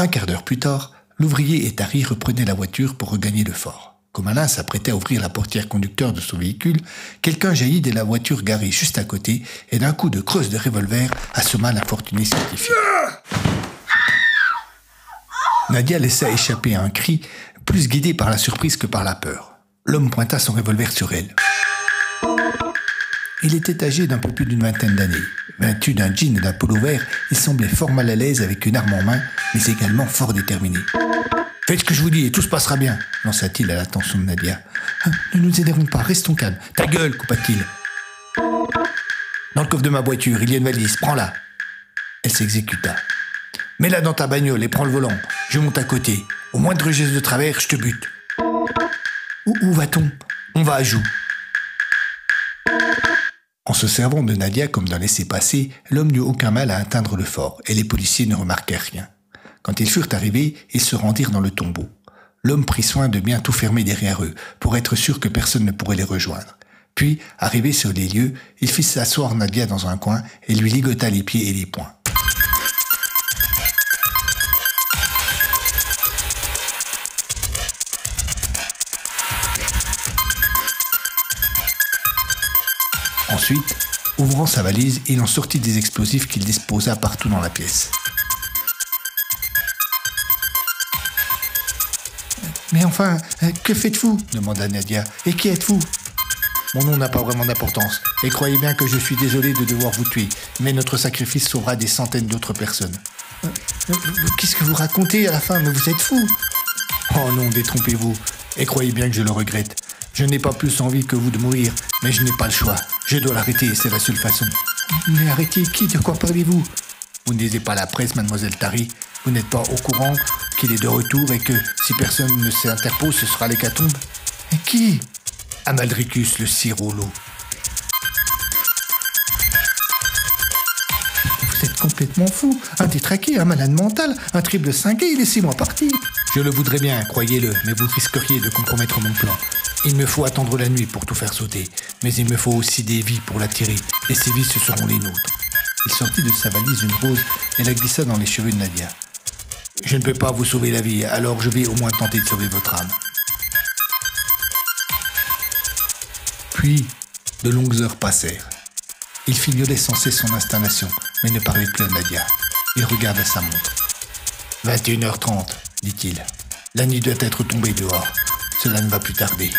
Un quart d'heure plus tard, l'ouvrier et Tari reprenaient la voiture pour regagner le fort. Comme Alain s'apprêtait à ouvrir la portière conducteur de son véhicule, quelqu'un jaillit de la voiture garée juste à côté et d'un coup de creuse de revolver assomma l'infortuné scientifique. Nadia laissa échapper un cri, plus guidé par la surprise que par la peur. L'homme pointa son revolver sur elle. Il était âgé d'un peu plus d'une vingtaine d'années. Vêtu d'un jean et d'un polo vert, il semblait fort mal à l'aise avec une arme en main, mais également fort déterminé. Faites ce que je vous dis et tout se passera bien, lança-t-il à l'attention de Nadia. Ah, ne nous énervons pas, restons calmes. Ta gueule, coupa-t-il. Dans le coffre de ma voiture, il y a une valise, prends-la. Elle s'exécuta. Mets-la dans ta bagnole et prends le volant. Je monte à côté. Au moindre geste de travers, je te bute. Où, où va-t-on? On va à Joux. En se servant de Nadia comme d'un laissez-passer, l'homme n'eut aucun mal à atteindre le fort, et les policiers ne remarquèrent rien. Quand ils furent arrivés, ils se rendirent dans le tombeau. L'homme prit soin de bien tout fermer derrière eux, pour être sûr que personne ne pourrait les rejoindre. Puis, arrivé sur les lieux, il fit s'asseoir Nadia dans un coin et lui ligota les pieds et les poings. Ensuite, ouvrant sa valise, il en sortit des explosifs qu'il disposa partout dans la pièce. Mais enfin, que faites-vous demanda Nadia. Et qui êtes-vous Mon nom n'a pas vraiment d'importance. Et croyez bien que je suis désolé de devoir vous tuer, mais notre sacrifice sauvera des centaines d'autres personnes. Qu'est-ce que vous racontez à la fin? Mais vous êtes fou Oh non, détrompez-vous. Et croyez bien que je le regrette. Je n'ai pas plus envie que vous de mourir, mais je n'ai pas le choix. Je dois l'arrêter, c'est la seule façon. Mais arrêtez qui De quoi parlez-vous? Vous ne lisez pas la presse, mademoiselle Tari. Vous n'êtes pas au courant qu'il est de retour et que si personne ne s'interpose, ce sera l'hécatombe qui? Amalricus, le cirolo. Vous êtes complètement fou. Un détraqué, un malade mental, un triple cinqué, laissez-moi partir. Je le voudrais bien, croyez-le, mais vous risqueriez de compromettre mon plan. Il me faut attendre la nuit pour tout faire sauter, mais il me faut aussi des vies pour l'attirer, et ces vies ce seront les nôtres. Il sortit de sa valise une rose et la glissa dans les cheveux de Nadia. Je ne peux pas vous sauver la vie, alors je vais au moins tenter de sauver votre âme. Puis, de longues heures passèrent. Il fignolait sans cesse son installation, mais ne parlait plus à Nadia. Il regarda sa montre. 21h30, dit-il. La nuit doit être tombée dehors. Cela ne va plus tarder.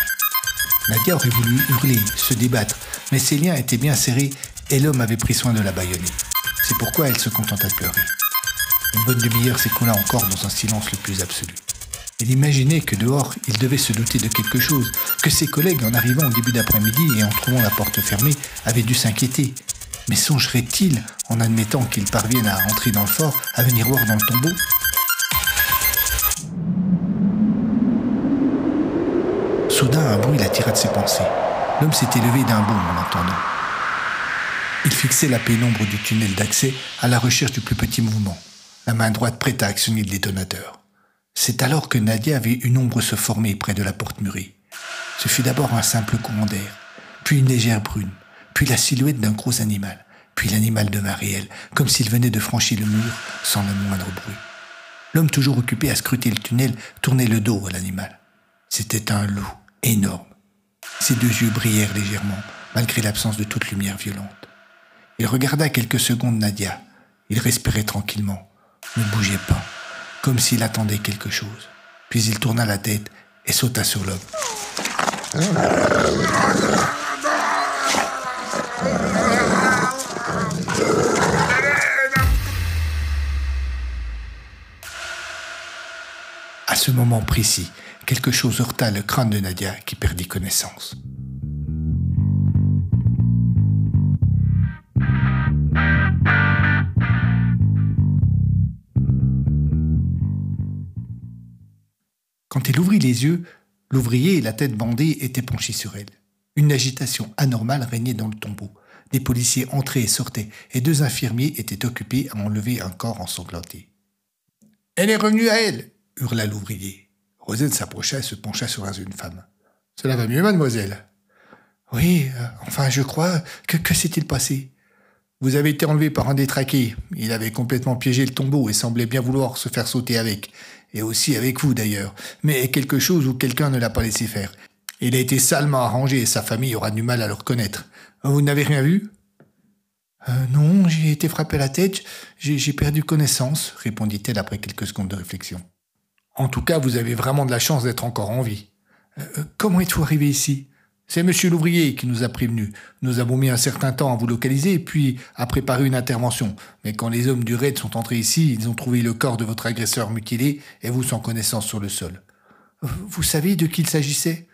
Nadia aurait voulu hurler, se débattre, mais ses liens étaient bien serrés et l'homme avait pris soin de la bâillonner. C'est pourquoi elle se contenta de pleurer. Une bonne demi-heure s'écoula encore dans un silence le plus absolu. Il imaginait que dehors, il devait se douter de quelque chose, que ses collègues, en arrivant au début d'après-midi et en trouvant la porte fermée, avaient dû s'inquiéter. Mais songerait-il, en admettant qu'il parvienne à rentrer dans le fort, à venir voir dans le tombeau? Un bruit l'attira de ses pensées. L'homme s'était levé d'un bond en l'entendant. Il fixait la pénombre du tunnel d'accès à la recherche du plus petit mouvement, la main droite prête à actionner le détonateur. C'est alors que Nadia avait une ombre se former près de la porte murée. Ce fut d'abord un simple courant d'air, puis une légère brune, puis la silhouette d'un gros animal, puis l'animal devint réel, comme s'il venait de franchir le mur sans le moindre bruit. L'homme toujours occupé à scruter le tunnel tournait le dos à l'animal. C'était un loup énorme. Ses deux yeux brillèrent légèrement, malgré l'absence de toute lumière violente. Il regarda quelques secondes Nadia. Il respirait tranquillement, ne bougeait pas, comme s'il attendait quelque chose. Puis il tourna la tête et sauta sur l'homme. À ce moment précis, quelque chose heurta le crâne de Nadia qui perdit connaissance. Quand elle ouvrit les yeux, l'ouvrier, la tête bandée, était penché sur elle. Une agitation anormale régnait dans le tombeau. Des policiers entraient et sortaient, et deux infirmiers étaient occupés à enlever un corps ensanglanté. Elle est revenue à elle hurla l'ouvrier. Rosette s'approcha et se pencha sur la jeune femme. Cela va mieux, mademoiselle Oui, euh, enfin, je crois. Que, s'est-il passé Vous avez été enlevé par un détraqué. Il avait complètement piégé le tombeau et semblait bien vouloir se faire sauter avec. Et aussi avec vous, d'ailleurs. Mais quelque chose où quelqu'un ne l'a pas laissé faire. Il a été salement arrangé et sa famille aura du mal à le reconnaître. Vous n'avez rien vu? Euh, Non, j'ai été frappé à la tête. J'ai perdu connaissance, répondit-elle après quelques secondes de réflexion. En tout cas, vous avez vraiment de la chance d'être encore en vie. Euh, euh, comment êtes-vous arrivé ici? C'est monsieur l'ouvrier qui nous a prévenus. Nous avons mis un certain temps à vous localiser, puis à préparer une intervention. Mais quand les hommes du raid sont entrés ici, ils ont trouvé le corps de votre agresseur mutilé et vous sans connaissance sur le sol. Vous savez de qui il s'agissait?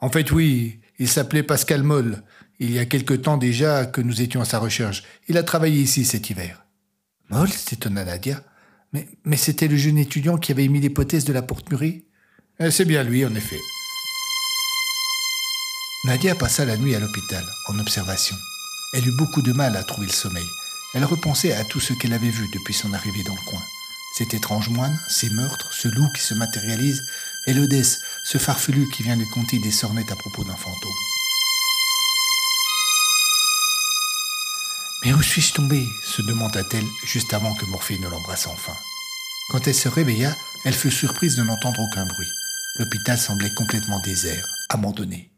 En fait, oui. Il s'appelait Pascal Moll. Il y a quelque temps déjà que nous étions à sa recherche. Il a travaillé ici cet hiver. Moll s'étonna Nadia. Mais, mais c'était le jeune étudiant qui avait émis l'hypothèse de la porte murée eh, C'est bien lui, en effet. Nadia passa la nuit à l'hôpital, en observation. Elle eut beaucoup de mal à trouver le sommeil. Elle repensait à tout ce qu'elle avait vu depuis son arrivée dans le coin. Cet étrange moine, ces meurtres, ce loup qui se matérialise, et l'Odesse, ce farfelu qui vient lui conter des sornettes à propos d'un fantôme. Mais où suis-je tombée se demanda-t-elle juste avant que Morphée ne l'embrasse enfin. Quand elle se réveilla, elle fut surprise de n'entendre aucun bruit. L'hôpital semblait complètement désert, abandonné.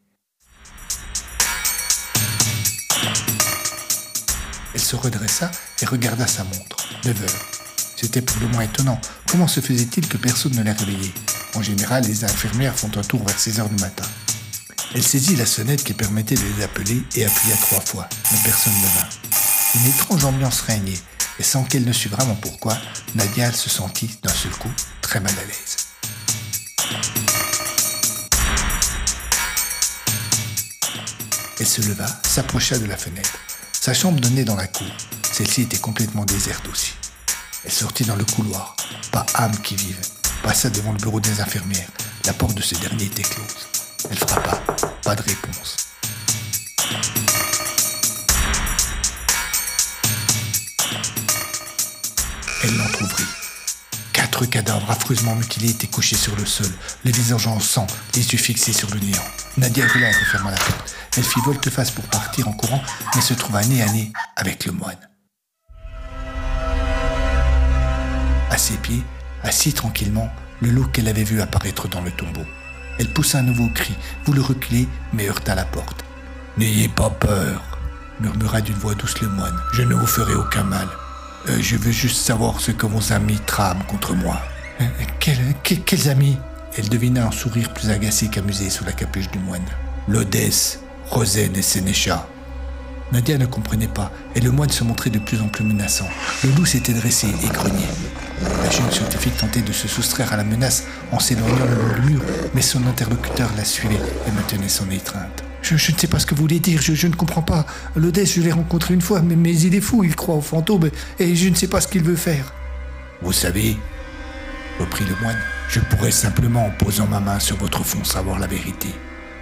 Elle se redressa et regarda sa montre. 9 heures. C'était pour le moins étonnant. Comment se faisait-il que personne ne l'ait réveillée? En général, les infirmières font un tour vers 6 heures du matin. Elle saisit la sonnette qui permettait de les appeler et appuya trois fois, mais personne ne vint. Une étrange ambiance régnait, et sans qu'elle ne sût vraiment pourquoi, Nadia se sentit d'un seul coup très mal à l'aise. Elle se leva, s'approcha de la fenêtre. Sa chambre donnait dans la cour. Celle-ci était complètement déserte aussi. Elle sortit dans le couloir. Pas âme qui vive. Passa devant le bureau des infirmières. La porte de ce dernier était close. Elle frappa. Pas de réponse. Elle l'entr'ouvrit. Quatre cadavres affreusement mutilés étaient couchés sur le sol, les visages en sang, les yeux fixés sur le néant. Nadia roula et referma la porte. Elle fit volte-face pour partir en courant, mais se trouva nez à nez avec le moine. À ses pieds, assis tranquillement, le loup qu'elle avait vu apparaître dans le tombeau. Elle poussa un nouveau cri, voulut reculer, mais heurta la porte. N'ayez pas peur, murmura d'une voix douce le moine. Je ne vous ferai aucun mal. Euh, je veux juste savoir ce que vos amis trament contre moi. Euh, quels amis Elle devina un sourire plus agacé qu'amusé sous la capuche du moine. L'Odesse, Rosen et Sénécha. Nadia ne comprenait pas, et le moine se montrait de plus en plus menaçant. Le loup s'était dressé et grognait. La jeune scientifique tentait de se soustraire à la menace en s'éloignant le long du mur, mais son interlocuteur la suivait et maintenait son étreinte. Je, ne sais pas ce que vous voulez dire, je, ne comprends pas. L'Odesse, je l'ai rencontré une fois, mais, il est fou, il croit aux fantômes, et je ne sais pas ce qu'il veut faire. Vous savez, reprit le moine, je pourrais simplement, en posant ma main sur votre front, savoir la vérité.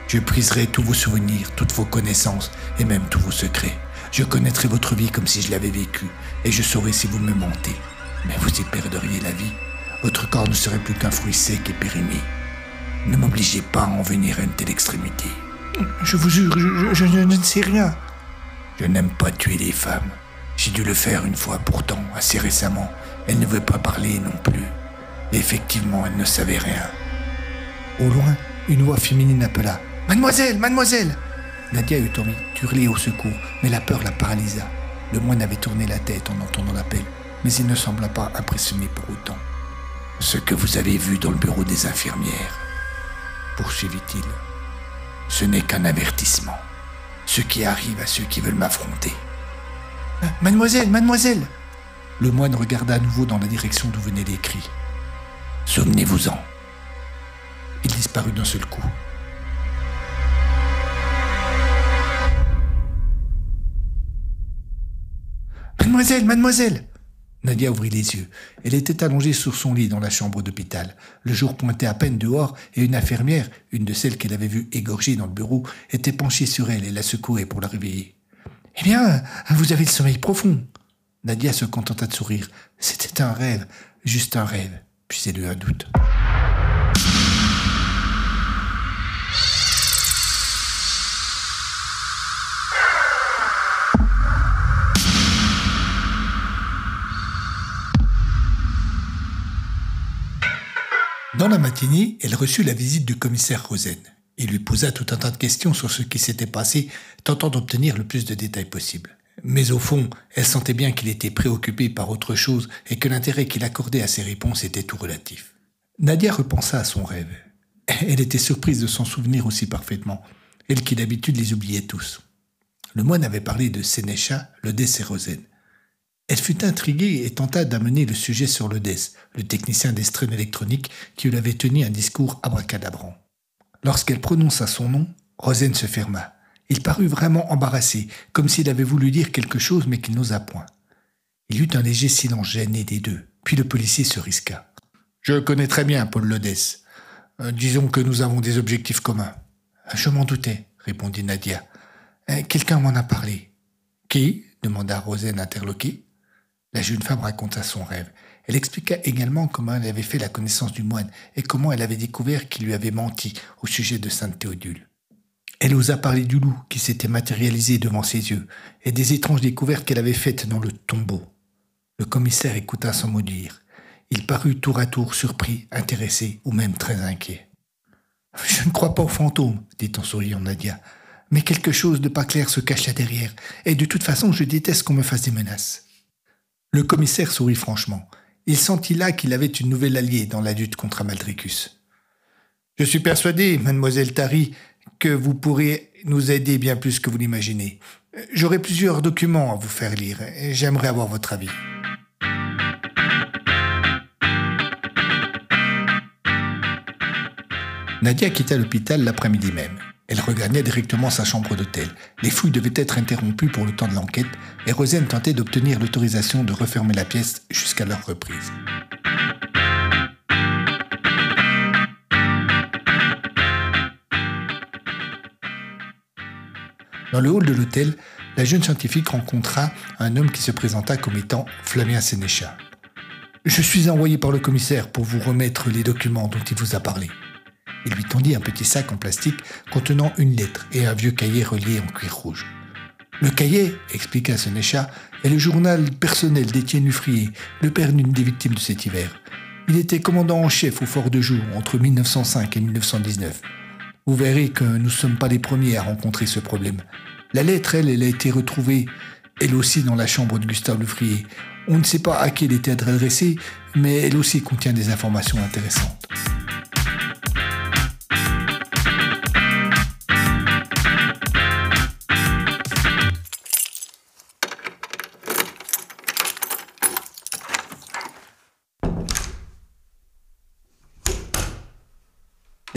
Je briserai tous vos souvenirs, toutes vos connaissances, et même tous vos secrets. Je connaîtrai votre vie comme si je l'avais vécue, et je saurai si vous me mentez. Mais vous y perdriez la vie. Votre corps ne serait plus qu'un fruit sec et périmé. Ne m'obligez pas à en venir à une telle extrémité. Je vous jure, je, ne sais rien. Je n'aime pas tuer les femmes. J'ai dû le faire une fois pourtant, assez récemment. Elle ne veut pas parler non plus. effectivement, elle ne savait rien. Au loin, une voix féminine appela. Mademoiselle, mademoiselle Nadia eut envie d'hurler au secours, mais la peur la paralysa. Le moine avait tourné la tête en entendant l'appel, mais il ne sembla pas impressionné pour autant. Ce que vous avez vu dans le bureau des infirmières, poursuivit-il, Ce n'est qu'un avertissement. Ce qui arrive à ceux qui veulent m'affronter. Mademoiselle, mademoiselle Le moine regarda à nouveau dans la direction d'où venaient les cris. Souvenez-vous-en. Il disparut d'un seul coup. Mademoiselle, mademoiselle Nadia ouvrit les yeux. Elle était allongée sur son lit dans la chambre d'hôpital. Le jour pointait à peine dehors et une infirmière, une de celles qu'elle avait vues égorgée dans le bureau, était penchée sur elle et la secouait pour la réveiller. Eh bien, vous avez le sommeil profond. Nadia se contenta de sourire. C'était un rêve, juste un rêve. Puis elle eut un doute. Dans la matinée, elle reçut la visite du commissaire Rosen. Il lui posa tout un tas de questions sur ce qui s'était passé, tentant d'obtenir le plus de détails possible. Mais au fond, elle sentait bien qu'il était préoccupé par autre chose et que l'intérêt qu'il accordait à ses réponses était tout relatif. Nadia repensa à son rêve. Elle était surprise de s'en souvenir aussi parfaitement, elle qui d'habitude les oubliait tous. Le moine avait parlé de Sénécha, le et Rosen. Elle fut intriguée et tenta d'amener le sujet sur le DES, le technicien d'estrène électronique qui lui avait tenu un discours abracadabrant. Lorsqu'elle prononça son nom, Rosen se ferma. Il parut vraiment embarrassé, comme s'il avait voulu dire quelque chose mais qu'il n'osa point. Il eut un léger silence gêné des deux, puis le policier se risqua. Je connais très bien Paul Lodès. Euh, disons que nous avons des objectifs communs. Je m'en doutais, répondit Nadia. Euh, quelqu'un m'en a parlé. Qui? demanda Rosen interloqué. La jeune femme raconta son rêve. Elle expliqua également comment elle avait fait la connaissance du moine et comment elle avait découvert qu'il lui avait menti au sujet de Sainte Théodule. Elle osa parler du loup qui s'était matérialisé devant ses yeux et des étranges découvertes qu'elle avait faites dans le tombeau. Le commissaire écouta sans mot dire. Il parut tour à tour surpris, intéressé ou même très inquiet. Je ne crois pas aux fantômes, dit en souriant Nadia, mais quelque chose de pas clair se cache là derrière, et de toute façon je déteste qu'on me fasse des menaces. Le commissaire sourit franchement. Il sentit là qu'il avait une nouvelle alliée dans la lutte contre Amaldricus. Je suis persuadé, mademoiselle Tari, que vous pourrez nous aider bien plus que vous l'imaginez. J'aurai plusieurs documents à vous faire lire et j'aimerais avoir votre avis. Nadia quitta l'hôpital l'après-midi même. Elle regagna directement sa chambre d'hôtel. Les fouilles devaient être interrompues pour le temps de l'enquête et Rosen tentait d'obtenir l'autorisation de refermer la pièce jusqu'à leur reprise. Dans le hall de l'hôtel, la jeune scientifique rencontra un homme qui se présenta comme étant Flavien Sénéchal. Je suis envoyé par le commissaire pour vous remettre les documents dont il vous a parlé. Il lui tendit un petit sac en plastique contenant une lettre et un vieux cahier relié en cuir rouge. Le cahier, expliqua Sénécha, est le journal personnel d'Étienne Lufrier, le père d'une des victimes de cet hiver. Il était commandant en chef au fort de Joux entre 1905 et 1919. Vous verrez que nous ne sommes pas les premiers à rencontrer ce problème. La lettre, elle, elle a été retrouvée, elle aussi, dans la chambre de Gustave Lufrier. On ne sait pas à qui elle était adressée, mais elle aussi contient des informations intéressantes.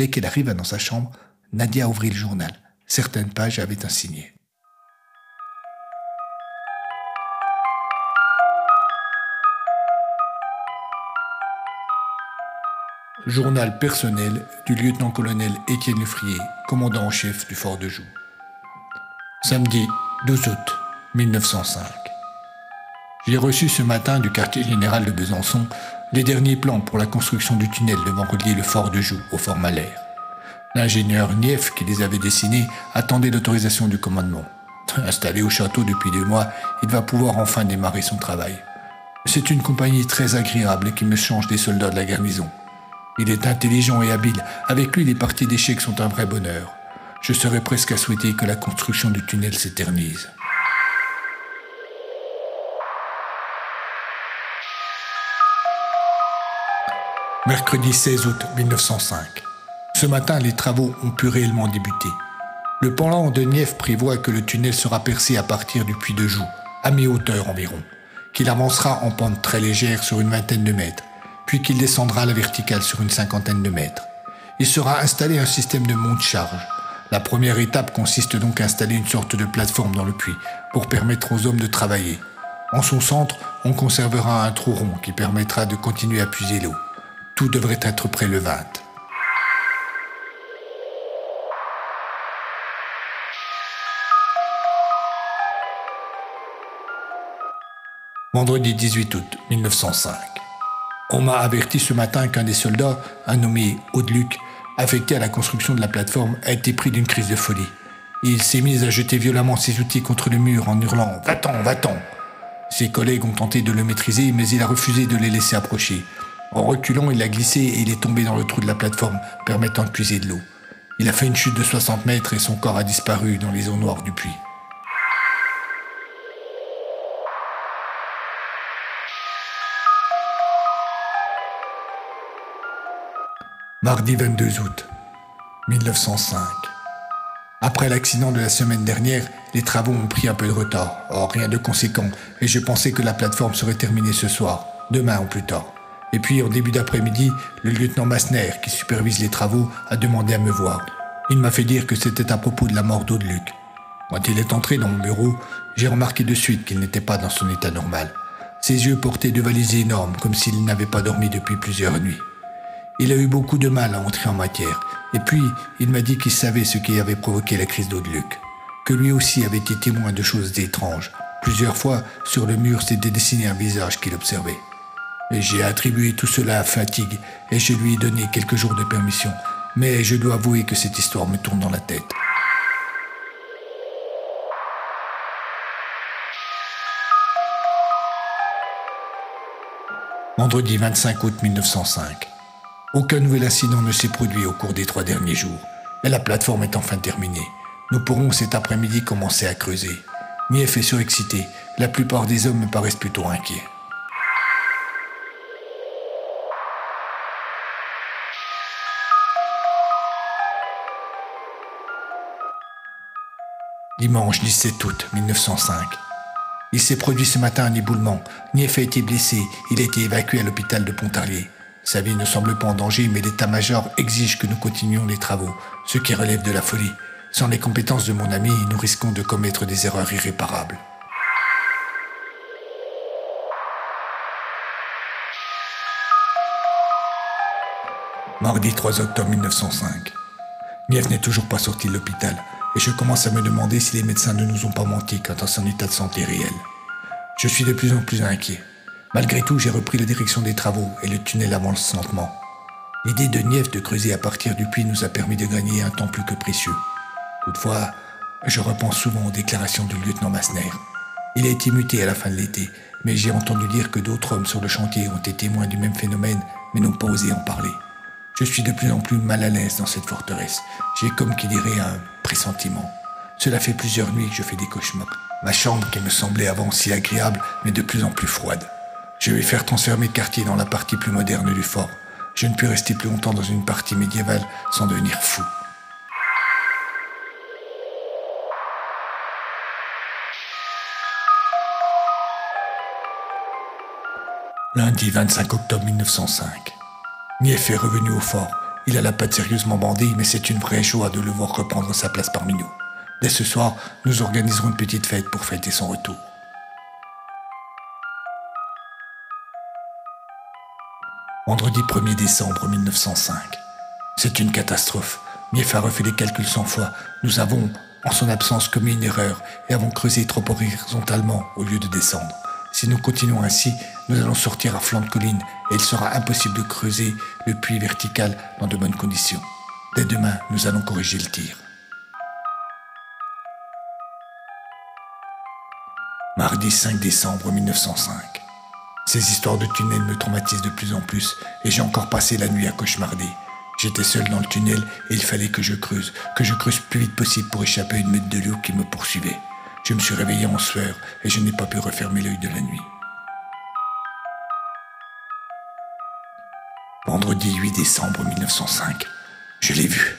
Dès qu'elle arriva dans sa chambre, Nadia ouvrit le journal. Certaines pages avaient un signet. Journal personnel du lieutenant-colonel Étienne Lefrier, commandant en chef du fort de Joux. Samedi 12 août 1905. J'ai reçu ce matin du quartier général de Besançon les derniers plans pour la construction du tunnel devant relier le fort de Joux au fort Malher. L'ingénieur Nief, qui les avait dessinés, attendait l'autorisation du commandement. Installé au château depuis deux mois, il va pouvoir enfin démarrer son travail. C'est une compagnie très agréable qui me change des soldats de la garnison. Il est intelligent et habile. Avec lui, les parties d'échecs sont un vrai bonheur. Je serais presque à souhaiter que la construction du tunnel s'éternise. Mercredi 16 août 1905. Ce matin, les travaux ont pu réellement débuter. Le plan de Nief prévoit que le tunnel sera percé à partir du puits de Joux, à mi-hauteur environ, qu'il avancera en pente très légère sur une vingtaine de mètres, puis qu'il descendra à la verticale sur une cinquantaine de mètres. Il sera installé un système de monte-charge. La première étape consiste donc à installer une sorte de plateforme dans le puits pour permettre aux hommes de travailler. En son centre, on conservera un trou rond qui permettra de continuer à puiser l'eau. Tout devrait être prêt le 20. Vendredi 18 août 1905. On m'a averti ce matin qu'un des soldats, un nommé Audeluc, affecté à la construction de la plateforme, a été pris d'une crise de folie. Il s'est mis à jeter violemment ses outils contre le mur en hurlant Va-t'en, va-t'en Ses collègues ont tenté de le maîtriser, mais il a refusé de les laisser approcher. En reculant, il a glissé et il est tombé dans le trou de la plateforme, permettant de puiser de l'eau. Il a fait une chute de 60 mètres et son corps a disparu dans les eaux noires du puits. Mardi 22 août 1905. Après l'accident de la semaine dernière, les travaux ont pris un peu de retard. Or, rien de conséquent, et je pensais que la plateforme serait terminée ce soir, demain ou plus tard. Et puis, en début d'après-midi, le lieutenant Massner, qui supervise les travaux, a demandé à me voir. Il m'a fait dire que c'était à propos de la mort d'Audeluc. Quand il est entré dans mon bureau, j'ai remarqué de suite qu'il n'était pas dans son état normal. Ses yeux portaient de valises énormes, comme s'il n'avait pas dormi depuis plusieurs nuits. Il a eu beaucoup de mal à entrer en matière. Et puis, il m'a dit qu'il savait ce qui avait provoqué la crise d'Audeluc. Que lui aussi avait été témoin de choses étranges. Plusieurs fois, sur le mur s'était dessiné un visage qu'il observait. Et j'ai attribué tout cela à fatigue et je lui ai donné quelques jours de permission. Mais je dois avouer que cette histoire me tourne dans la tête. Vendredi 25 août 1905. Aucun nouvel incident ne s'est produit au cours des trois derniers jours, et la plateforme est enfin terminée. Nous pourrons cet après-midi commencer à creuser. Mief est surexcité, la plupart des hommes me paraissent plutôt inquiets. Dimanche 17 août 1905. Il s'est produit ce matin un éboulement. Nief a été blessé. Il a été évacué à l'hôpital de Pontarlier. Sa vie ne semble pas en danger, mais l'état-major exige que nous continuions les travaux, ce qui relève de la folie. Sans les compétences de mon ami, nous risquons de commettre des erreurs irréparables. Mardi 3 octobre 1905. Nief n'est toujours pas sorti de l'hôpital, et je commence à me demander si les médecins ne nous ont pas menti quant à son état de santé réel. Je suis de plus en plus inquiet. Malgré tout, j'ai repris la direction des travaux et le tunnel avance lentement. L'idée de Nief de creuser à partir du puits nous a permis de gagner un temps plus que précieux. Toutefois, je repense souvent aux déclarations du lieutenant Massner. Il a été muté à la fin de l'été, mais j'ai entendu dire que d'autres hommes sur le chantier ont été témoins du même phénomène, mais n'ont pas osé en parler. Je suis de plus en plus mal à l'aise dans cette forteresse. J'ai comme qui dirait un pressentiment. Cela fait plusieurs nuits que je fais des cauchemars. Ma chambre, qui me semblait avant si agréable, mais de plus en plus froide. Je vais faire transférer mes quartiers dans la partie plus moderne du fort. Je ne puis rester plus longtemps dans une partie médiévale sans devenir fou. Lundi 25 octobre 1905. Nief est revenu au fort. Il a la patte sérieusement bandée, mais c'est une vraie joie de le voir reprendre sa place parmi nous. Dès ce soir, nous organiserons une petite fête pour fêter son retour. vendredi 1er décembre 1905. C'est une catastrophe. Mief a refait les calculs 100 fois. Nous avons, en son absence, commis une erreur et avons creusé trop horizontalement au lieu de descendre. Si nous continuons ainsi, nous allons sortir à flanc de colline et il sera impossible de creuser le puits vertical dans de bonnes conditions. Dès demain, nous allons corriger le tir. Mardi 5 décembre 1905. Ces histoires de tunnel me traumatisent de plus en plus et j'ai encore passé la nuit à cauchemarder. J'étais seul dans le tunnel et il fallait que je creuse, que je creuse plus vite possible pour échapper à une mètre de l'eau qui me poursuivait. Je me suis réveillé en sueur et je n'ai pas pu refermer l'œil de la nuit. Vendredi 8 décembre 1905. Je l'ai vu.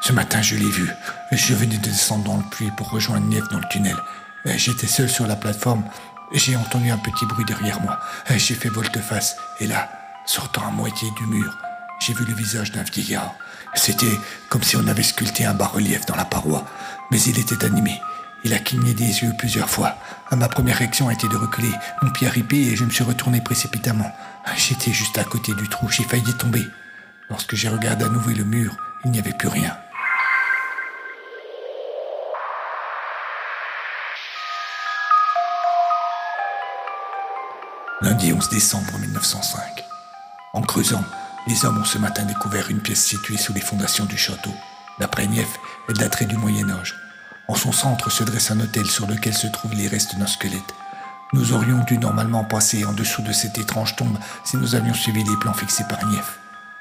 Ce matin, je l'ai vu. Je venais de descendre dans le puits pour rejoindre Nief dans le tunnel. J'étais seul sur la plateforme. J'ai entendu un petit bruit derrière moi. J'ai fait volte-face. Et là, sortant à moitié du mur, j'ai vu le visage d'un vieillard. C'était comme si on avait sculpté un bas-relief dans la paroi. Mais il était animé. Il a cligné des yeux plusieurs fois. Ma première réaction a été de reculer. Mon pied a ripé et je me suis retourné précipitamment. J'étais juste à côté du trou. J'ai failli tomber. Lorsque j'ai regardé à nouveau le mur, il n'y avait plus rien. Lundi 11 décembre 1905. En creusant, les hommes ont ce matin découvert une pièce située sous les fondations du château. D'après Nief, elle daterait du Moyen Âge. En son centre se dresse un hôtel sur lequel se trouvent les restes d'un squelette. Nous aurions dû normalement passer en dessous de cette étrange tombe si nous avions suivi les plans fixés par Nief.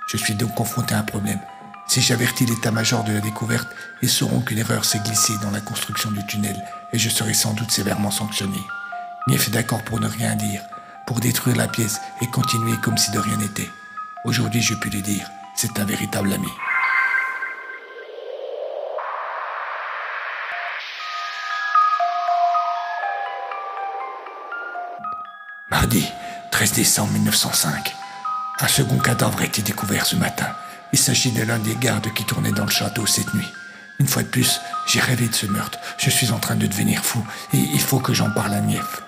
Je suis donc confronté à un problème. Si j'avertis l'état-major de la découverte, ils sauront qu'une erreur s'est glissée dans la construction du tunnel et je serai sans doute sévèrement sanctionné. Nief est d'accord pour ne rien dire, pour détruire la pièce et continuer comme si de rien n'était. Aujourd'hui, je puis lui dire, c'est un véritable ami. Mardi, 13 décembre 1905. Un second cadavre a été découvert ce matin. Il s'agit de l'un des gardes qui tournait dans le château cette nuit. Une fois de plus, j'ai rêvé de ce meurtre. Je suis en train de devenir fou et il faut que j'en parle à Nief.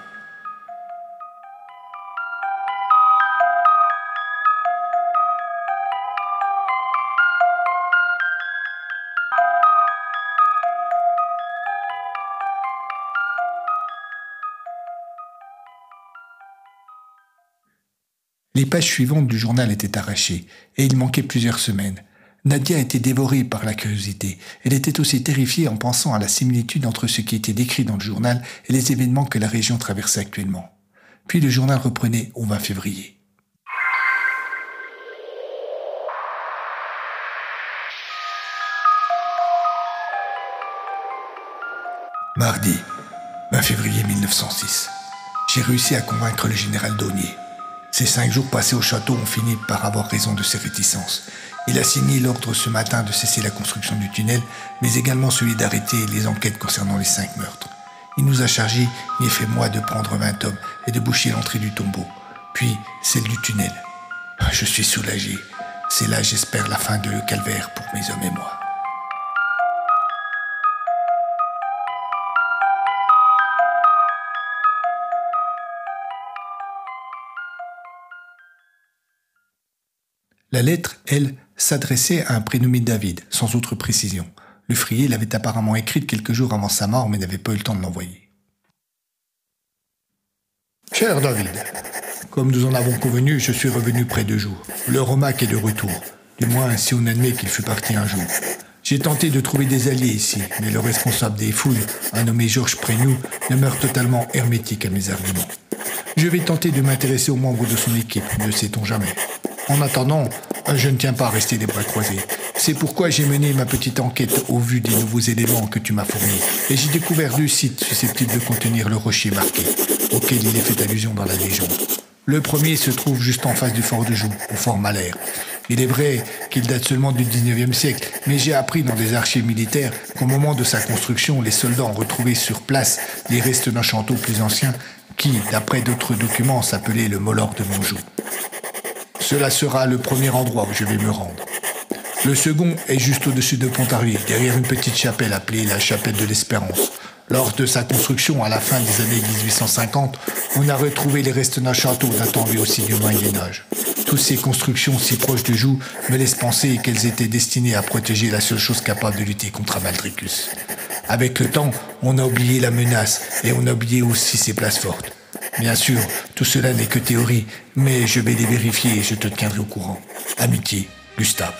Les pages suivantes du journal étaient arrachées, et il manquait plusieurs semaines. Nadia était dévorée par la curiosité. Elle était aussi terrifiée en pensant à la similitude entre ce qui était décrit dans le journal et les événements que la région traversait actuellement. Puis le journal reprenait au 20 février. Mardi, 20 février 1906. J'ai réussi à convaincre le général Daunier. Ces cinq jours passés au château ont fini par avoir raison de ses réticences. Il a signé l'ordre ce matin de cesser la construction du tunnel, mais également celui d'arrêter les enquêtes concernant les cinq meurtres. Il nous a chargé, ni fait moi, de prendre 20 hommes et de boucher l'entrée du tombeau, puis celle du tunnel. Je suis soulagé. C'est là, j'espère, la fin de le calvaire pour mes hommes et moi. La lettre, elle, s'adressait à un prénommé David, sans autre précision. Le frier l'avait apparemment écrite quelques jours avant sa mort, mais n'avait pas eu le temps de l'envoyer. Cher David, comme nous en avons convenu, je suis revenu près de jours. Le Romac est de retour. Du moins, si on admet qu'il fut parti un jour. J'ai tenté de trouver des alliés ici, mais le responsable des fouilles, un nommé Georges Prénou, demeure totalement hermétique à mes arguments. Je vais tenter de m'intéresser aux membres de son équipe, ne sait-on jamais. En attendant, je ne tiens pas à rester les bras croisés. C'est pourquoi j'ai mené ma petite enquête au vu des nouveaux éléments que tu m'as fournis. Et j'ai découvert deux sites susceptibles de contenir le rocher marqué, auquel il est fait allusion dans la légende. Le premier se trouve juste en face du fort de Joux, au fort Malher. Il est vrai qu'il date seulement du 19e siècle, mais j'ai appris dans des archives militaires qu'au moment de sa construction, les soldats ont retrouvé sur place les restes d'un château plus ancien qui, d'après d'autres documents, s'appelait le Molor de Monjou. Cela sera le premier endroit où je vais me rendre. Le second est juste au-dessus de Pontarlier, derrière une petite chapelle appelée la chapelle de l'Espérance. Lors de sa construction à la fin des années 1850, on a retrouvé les restes d'un château datant lui aussi du Moyen Âge. Toutes ces constructions si proches de Joux me laissent penser qu'elles étaient destinées à protéger la seule chose capable de lutter contre Amaldricus. Avec le temps, on a oublié la menace et on a oublié aussi ses places fortes. Bien sûr, tout cela n'est que théorie, mais je vais les vérifier et je te tiendrai au courant. Amitié, Gustave.